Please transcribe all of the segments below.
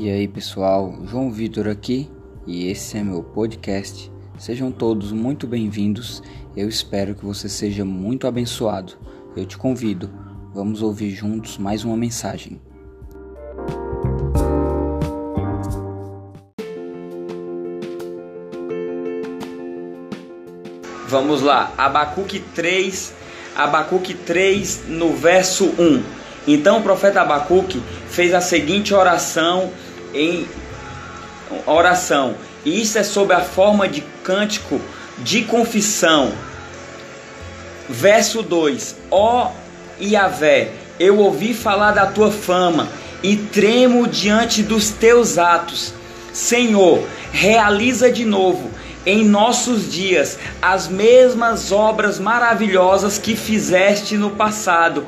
E aí pessoal, João Vitor aqui e esse é meu podcast. Sejam todos muito bem-vindos. Eu espero que você seja muito abençoado. Eu te convido, vamos ouvir juntos mais uma mensagem. Vamos lá, Abacuque 3, Abacuque 3 no verso 1. Então o profeta Abacuque fez a seguinte oração em oração. E isso é sob a forma de cântico de confissão. Verso 2: Ó Iavé, eu ouvi falar da tua fama e tremo diante dos teus atos. Senhor, realiza de novo em nossos dias as mesmas obras maravilhosas que fizeste no passado.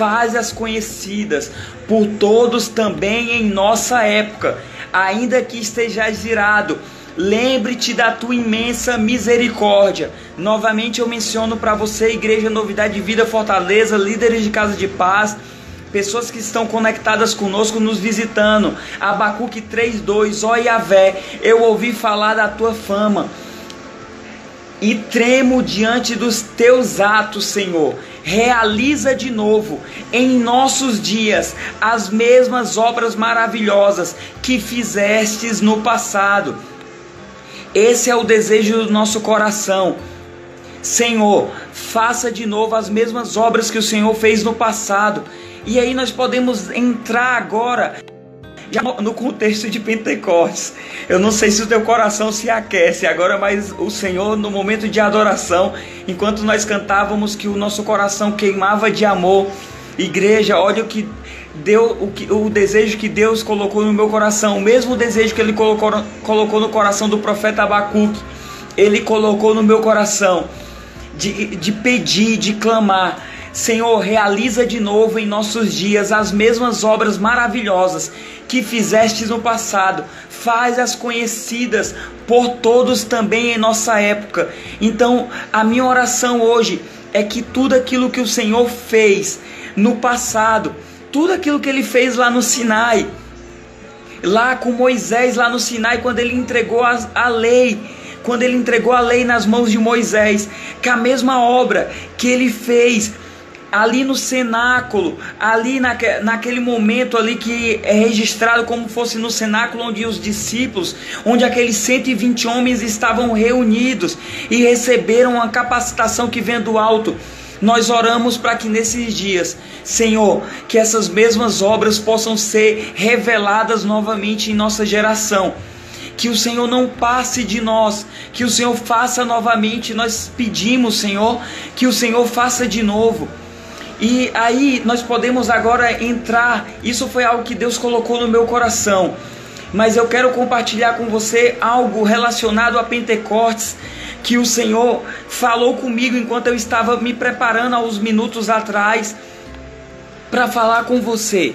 Faz-as conhecidas por todos também em nossa época, ainda que estejais irado. Lembre-te da tua imensa misericórdia. Novamente eu menciono para você, Igreja Novidade de Vida Fortaleza, líderes de casa de paz, pessoas que estão conectadas conosco, nos visitando. Abacuque 3,2: Ó Yahvé, eu ouvi falar da tua fama e tremo diante dos teus atos, Senhor. Realiza de novo em nossos dias as mesmas obras maravilhosas que fizestes no passado. Esse é o desejo do nosso coração. Senhor, faça de novo as mesmas obras que o Senhor fez no passado. E aí nós podemos entrar agora já no contexto de Pentecostes. Eu não sei se o teu coração se aquece agora, mas o Senhor, no momento de adoração, enquanto nós cantávamos que o nosso coração queimava de amor, igreja, olha o que deu o, que, o desejo que Deus colocou no meu coração, o mesmo desejo que Ele colocou, colocou no coração do profeta Abacuque, Ele colocou no meu coração de, de pedir, de clamar. Senhor, realiza de novo em nossos dias as mesmas obras maravilhosas que fizestes no passado, faz-as conhecidas por todos também em nossa época. Então, a minha oração hoje é que tudo aquilo que o Senhor fez no passado, tudo aquilo que ele fez lá no Sinai, lá com Moisés, lá no Sinai, quando ele entregou a, a lei, quando ele entregou a lei nas mãos de Moisés, que a mesma obra que ele fez ali no cenáculo, ali naque, naquele momento ali que é registrado como fosse no cenáculo onde os discípulos, onde aqueles 120 homens estavam reunidos e receberam uma capacitação que vem do alto. Nós oramos para que nesses dias, Senhor, que essas mesmas obras possam ser reveladas novamente em nossa geração que o Senhor não passe de nós, que o Senhor faça novamente. Nós pedimos, Senhor, que o Senhor faça de novo. E aí nós podemos agora entrar. Isso foi algo que Deus colocou no meu coração. Mas eu quero compartilhar com você algo relacionado a Pentecostes que o Senhor falou comigo enquanto eu estava me preparando há uns minutos atrás para falar com você.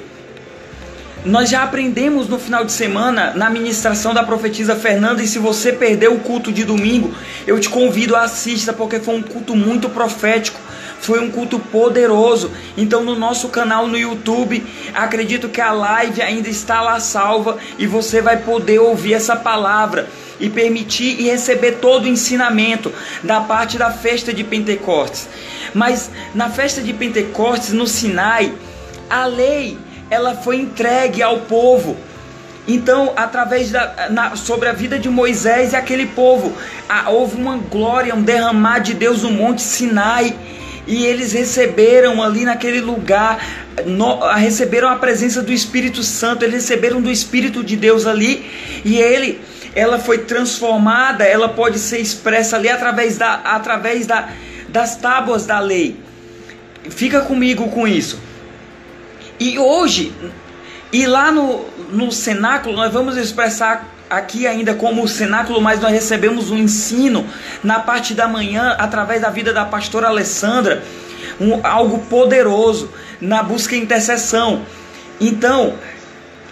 Nós já aprendemos no final de semana na ministração da profetisa Fernanda e se você perdeu o culto de domingo, eu te convido a assista porque foi um culto muito profético foi um culto poderoso. Então, no nosso canal no YouTube, acredito que a live ainda está lá salva e você vai poder ouvir essa palavra e permitir e receber todo o ensinamento da parte da festa de Pentecostes. Mas na festa de Pentecostes, no Sinai, a lei ela foi entregue ao povo. Então, através da na, sobre a vida de Moisés e aquele povo, a, houve uma glória, um derramar de Deus no Monte Sinai e eles receberam ali naquele lugar, no, receberam a presença do Espírito Santo, eles receberam do Espírito de Deus ali, e ele, ela foi transformada, ela pode ser expressa ali através, da, através da, das tábuas da lei. Fica comigo com isso. E hoje, e lá no, no cenáculo, nós vamos expressar aqui ainda como cenáculo, mas nós recebemos um ensino na parte da manhã através da vida da pastora Alessandra, um, algo poderoso na busca e intercessão. Então,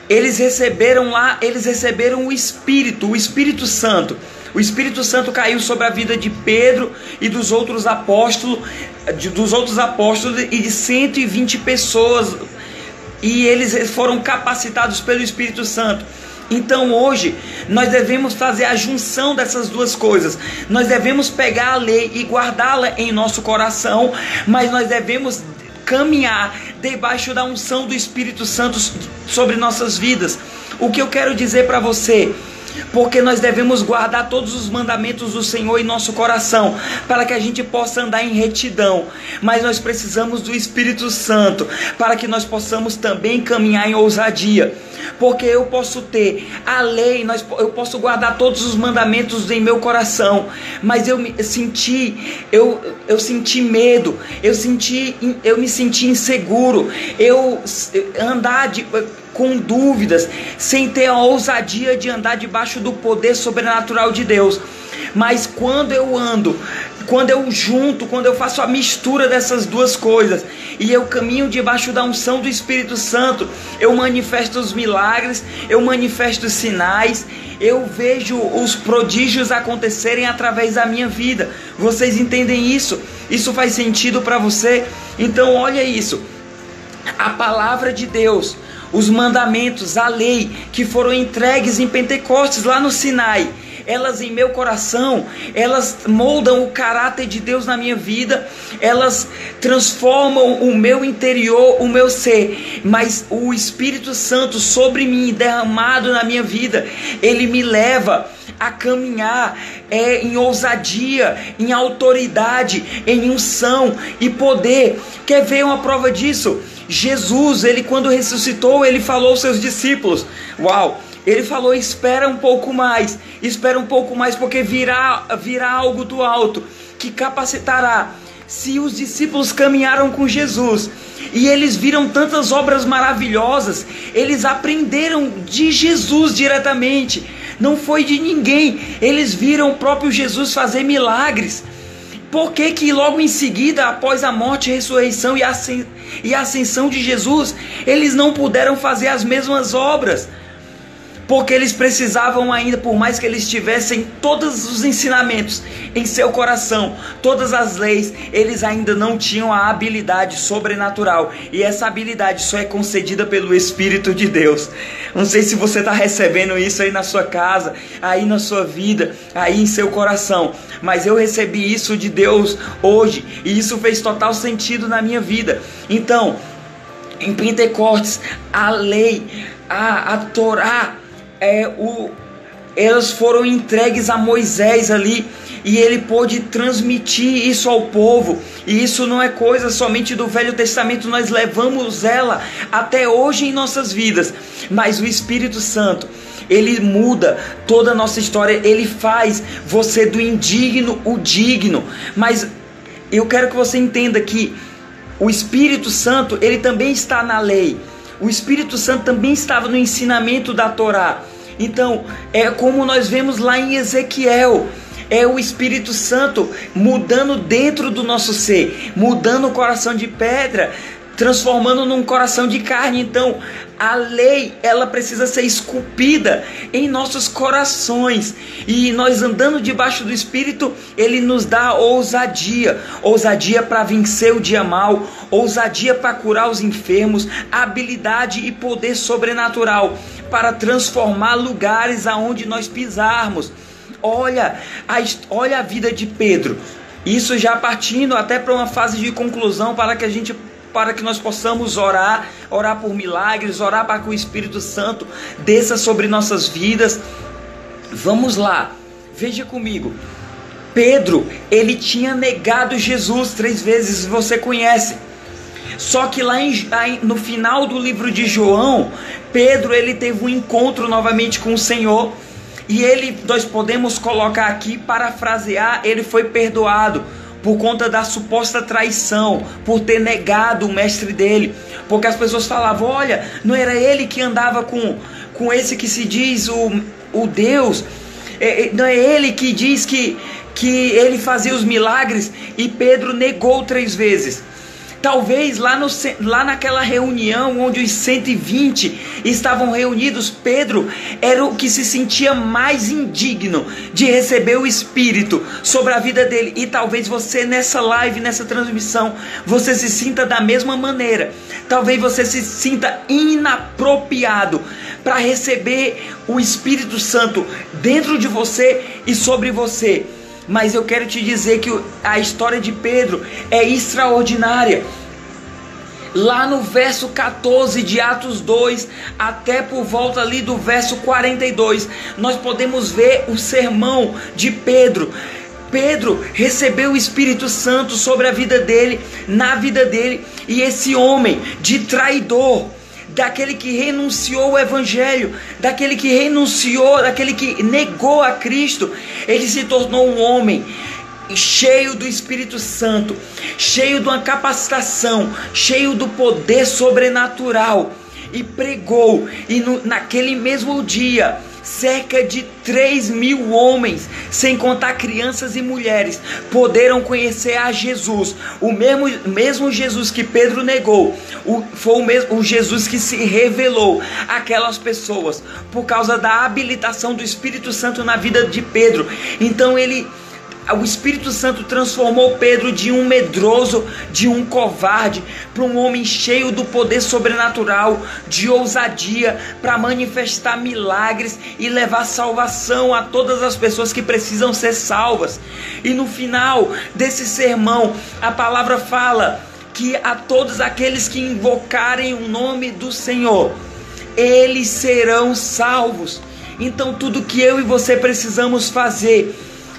eles receberam lá, eles receberam o Espírito, o Espírito Santo. O Espírito Santo caiu sobre a vida de Pedro e dos outros apóstolos, dos outros apóstolos e de 120 pessoas. E eles foram capacitados pelo Espírito Santo Então hoje nós devemos fazer a junção dessas duas coisas. Nós devemos pegar a lei e guardá-la em nosso coração, mas nós devemos caminhar debaixo da unção do Espírito Santo sobre nossas vidas. O que eu quero dizer para você? Porque nós devemos guardar todos os mandamentos do Senhor em nosso coração, para que a gente possa andar em retidão. Mas nós precisamos do Espírito Santo para que nós possamos também caminhar em ousadia. Porque eu posso ter a lei, nós, eu posso guardar todos os mandamentos em meu coração, mas eu me senti, eu, eu senti medo, eu senti, eu me senti inseguro, eu andar de com dúvidas, sem ter a ousadia de andar debaixo do poder sobrenatural de Deus. Mas quando eu ando, quando eu junto, quando eu faço a mistura dessas duas coisas e eu caminho debaixo da unção do Espírito Santo, eu manifesto os milagres, eu manifesto os sinais, eu vejo os prodígios acontecerem através da minha vida. Vocês entendem isso? Isso faz sentido para você? Então, olha isso. A palavra de Deus os mandamentos, a lei que foram entregues em Pentecostes, lá no Sinai, elas em meu coração, elas moldam o caráter de Deus na minha vida, elas transformam o meu interior, o meu ser, mas o Espírito Santo sobre mim, derramado na minha vida, ele me leva a caminhar é, em ousadia, em autoridade, em unção e poder. Quer ver uma prova disso? Jesus, ele quando ressuscitou, ele falou aos seus discípulos: Uau! Ele falou: espera um pouco mais, espera um pouco mais, porque virá, virá algo do alto que capacitará. Se os discípulos caminharam com Jesus e eles viram tantas obras maravilhosas, eles aprenderam de Jesus diretamente, não foi de ninguém. Eles viram o próprio Jesus fazer milagres. Por que, que logo em seguida, após a morte, ressurreição e ascensão de Jesus, eles não puderam fazer as mesmas obras? Porque eles precisavam ainda, por mais que eles tivessem todos os ensinamentos em seu coração, todas as leis, eles ainda não tinham a habilidade sobrenatural, e essa habilidade só é concedida pelo Espírito de Deus. Não sei se você está recebendo isso aí na sua casa, aí na sua vida, aí em seu coração, mas eu recebi isso de Deus hoje, e isso fez total sentido na minha vida. Então, em Pentecostes, a lei, a, a Torá, é, o, elas foram entregues a Moisés ali e ele pôde transmitir isso ao povo. E isso não é coisa somente do Velho Testamento, nós levamos ela até hoje em nossas vidas. Mas o Espírito Santo, ele muda toda a nossa história, ele faz você do indigno o digno. Mas eu quero que você entenda que o Espírito Santo, ele também está na lei. O Espírito Santo também estava no ensinamento da Torá. Então, é como nós vemos lá em Ezequiel, é o Espírito Santo mudando dentro do nosso ser, mudando o coração de pedra, transformando num coração de carne. Então, a lei, ela precisa ser esculpida em nossos corações. E nós andando debaixo do Espírito, ele nos dá ousadia, ousadia para vencer o dia mal, ousadia para curar os enfermos, habilidade e poder sobrenatural para transformar lugares aonde nós pisarmos. Olha a, olha a vida de Pedro. Isso já partindo até para uma fase de conclusão para que a gente para que nós possamos orar, orar por milagres, orar para que o Espírito Santo desça sobre nossas vidas. Vamos lá. Veja comigo. Pedro, ele tinha negado Jesus três vezes, você conhece. Só que lá em, no final do livro de João, Pedro ele teve um encontro novamente com o Senhor e ele nós podemos colocar aqui parafrasear, ele foi perdoado por conta da suposta traição, por ter negado o mestre dele, porque as pessoas falavam, olha, não era ele que andava com com esse que se diz o, o Deus, é, é não é ele que diz que que ele fazia os milagres? E Pedro negou três vezes. Talvez lá, no, lá naquela reunião onde os 120 estavam reunidos, Pedro era o que se sentia mais indigno de receber o Espírito sobre a vida dele. E talvez você nessa live, nessa transmissão, você se sinta da mesma maneira. Talvez você se sinta inapropriado para receber o Espírito Santo dentro de você e sobre você. Mas eu quero te dizer que a história de Pedro é extraordinária. Lá no verso 14 de Atos 2, até por volta ali do verso 42, nós podemos ver o sermão de Pedro. Pedro recebeu o Espírito Santo sobre a vida dele, na vida dele, e esse homem de traidor, daquele que renunciou o evangelho, daquele que renunciou, daquele que negou a Cristo, ele se tornou um homem cheio do Espírito Santo, cheio de uma capacitação, cheio do poder sobrenatural e pregou, e no, naquele mesmo dia cerca de 3 mil homens, sem contar crianças e mulheres, poderam conhecer a Jesus. O mesmo, mesmo Jesus que Pedro negou, o, foi o mesmo o Jesus que se revelou àquelas pessoas por causa da habilitação do Espírito Santo na vida de Pedro. Então ele o Espírito Santo transformou Pedro de um medroso, de um covarde, para um homem cheio do poder sobrenatural, de ousadia, para manifestar milagres e levar salvação a todas as pessoas que precisam ser salvas. E no final desse sermão, a palavra fala que a todos aqueles que invocarem o nome do Senhor, eles serão salvos. Então, tudo que eu e você precisamos fazer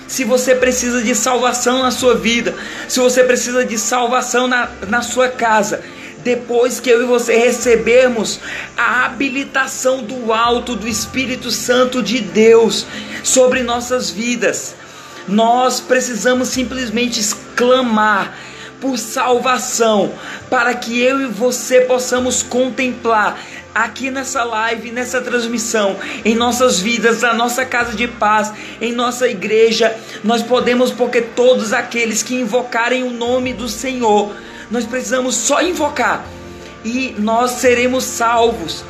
se você precisa de salvação na sua vida, se você precisa de salvação na, na sua casa, depois que eu e você recebermos a habilitação do alto do Espírito Santo de Deus sobre nossas vidas, nós precisamos simplesmente exclamar por salvação, para que eu e você possamos contemplar aqui nessa live, nessa transmissão, em nossas vidas, na nossa casa de paz, em nossa igreja, nós podemos, porque todos aqueles que invocarem o nome do Senhor, nós precisamos só invocar e nós seremos salvos.